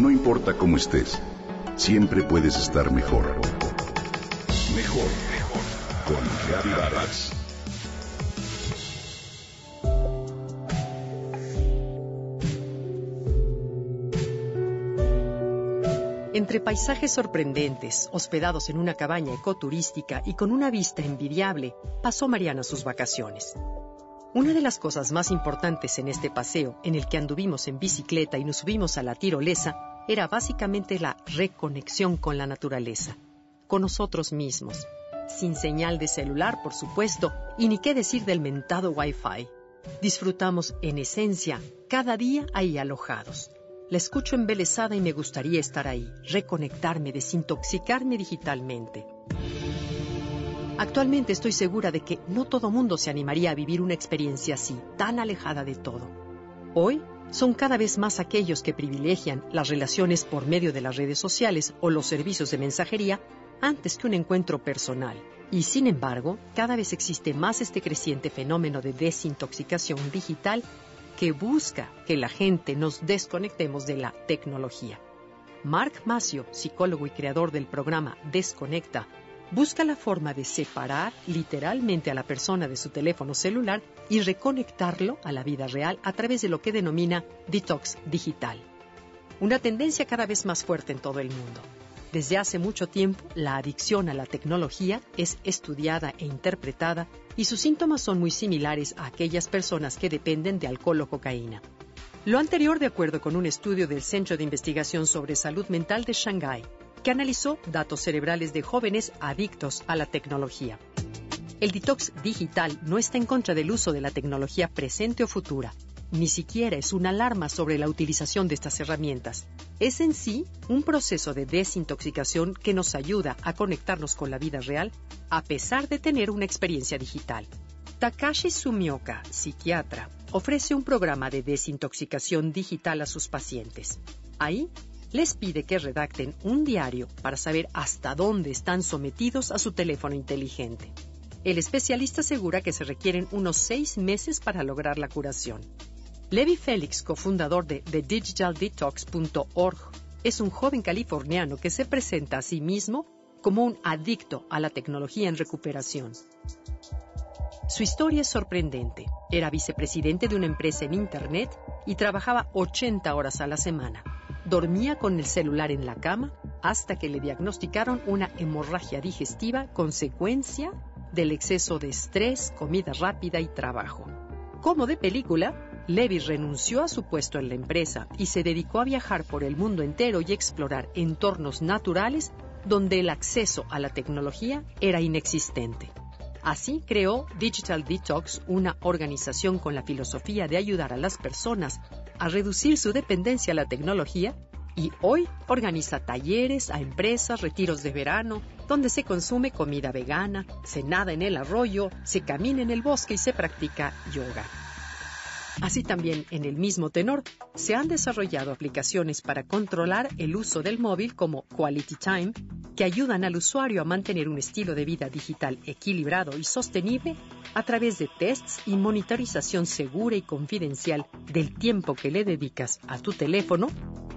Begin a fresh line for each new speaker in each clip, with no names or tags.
No importa cómo estés, siempre puedes estar mejor. Mejor, mejor. Con Reavivadas.
Entre paisajes sorprendentes, hospedados en una cabaña ecoturística y con una vista envidiable, pasó Mariana sus vacaciones. Una de las cosas más importantes en este paseo, en el que anduvimos en bicicleta y nos subimos a la tirolesa, era básicamente la reconexión con la naturaleza, con nosotros mismos, sin señal de celular, por supuesto, y ni qué decir del mentado Wi-Fi. Disfrutamos, en esencia, cada día ahí alojados. La escucho embelesada y me gustaría estar ahí, reconectarme, desintoxicarme digitalmente. Actualmente estoy segura de que no todo mundo se animaría a vivir una experiencia así, tan alejada de todo. Hoy son cada vez más aquellos que privilegian las relaciones por medio de las redes sociales o los servicios de mensajería antes que un encuentro personal. Y sin embargo, cada vez existe más este creciente fenómeno de desintoxicación digital que busca que la gente nos desconectemos de la tecnología. Mark Macio, psicólogo y creador del programa Desconecta, busca la forma de separar literalmente a la persona de su teléfono celular y reconectarlo a la vida real a través de lo que denomina detox digital. Una tendencia cada vez más fuerte en todo el mundo. Desde hace mucho tiempo, la adicción a la tecnología es estudiada e interpretada y sus síntomas son muy similares a aquellas personas que dependen de alcohol o cocaína. Lo anterior de acuerdo con un estudio del Centro de Investigación sobre Salud Mental de Shanghái, que analizó datos cerebrales de jóvenes adictos a la tecnología. El detox digital no está en contra del uso de la tecnología presente o futura, ni siquiera es una alarma sobre la utilización de estas herramientas. Es en sí un proceso de desintoxicación que nos ayuda a conectarnos con la vida real a pesar de tener una experiencia digital. Takashi Sumioka, psiquiatra, ofrece un programa de desintoxicación digital a sus pacientes. Ahí les pide que redacten un diario para saber hasta dónde están sometidos a su teléfono inteligente. El especialista asegura que se requieren unos seis meses para lograr la curación. Levi Félix, cofundador de TheDigitalDetox.org, es un joven californiano que se presenta a sí mismo como un adicto a la tecnología en recuperación. Su historia es sorprendente. Era vicepresidente de una empresa en Internet y trabajaba 80 horas a la semana dormía con el celular en la cama hasta que le diagnosticaron una hemorragia digestiva consecuencia del exceso de estrés, comida rápida y trabajo. Como de película, Levi renunció a su puesto en la empresa y se dedicó a viajar por el mundo entero y explorar entornos naturales donde el acceso a la tecnología era inexistente. Así creó Digital Detox, una organización con la filosofía de ayudar a las personas a reducir su dependencia a la tecnología y hoy organiza talleres a empresas, retiros de verano, donde se consume comida vegana, se nada en el arroyo, se camina en el bosque y se practica yoga. Así también, en el mismo tenor, se han desarrollado aplicaciones para controlar el uso del móvil como Quality Time, que ayudan al usuario a mantener un estilo de vida digital equilibrado y sostenible a través de tests y monitorización segura y confidencial del tiempo que le dedicas a tu teléfono,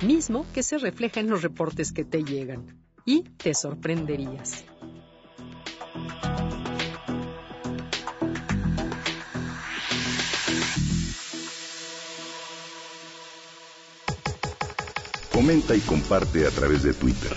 mismo que se refleja en los reportes que te llegan. Y te sorprenderías.
Comenta y comparte a través de Twitter.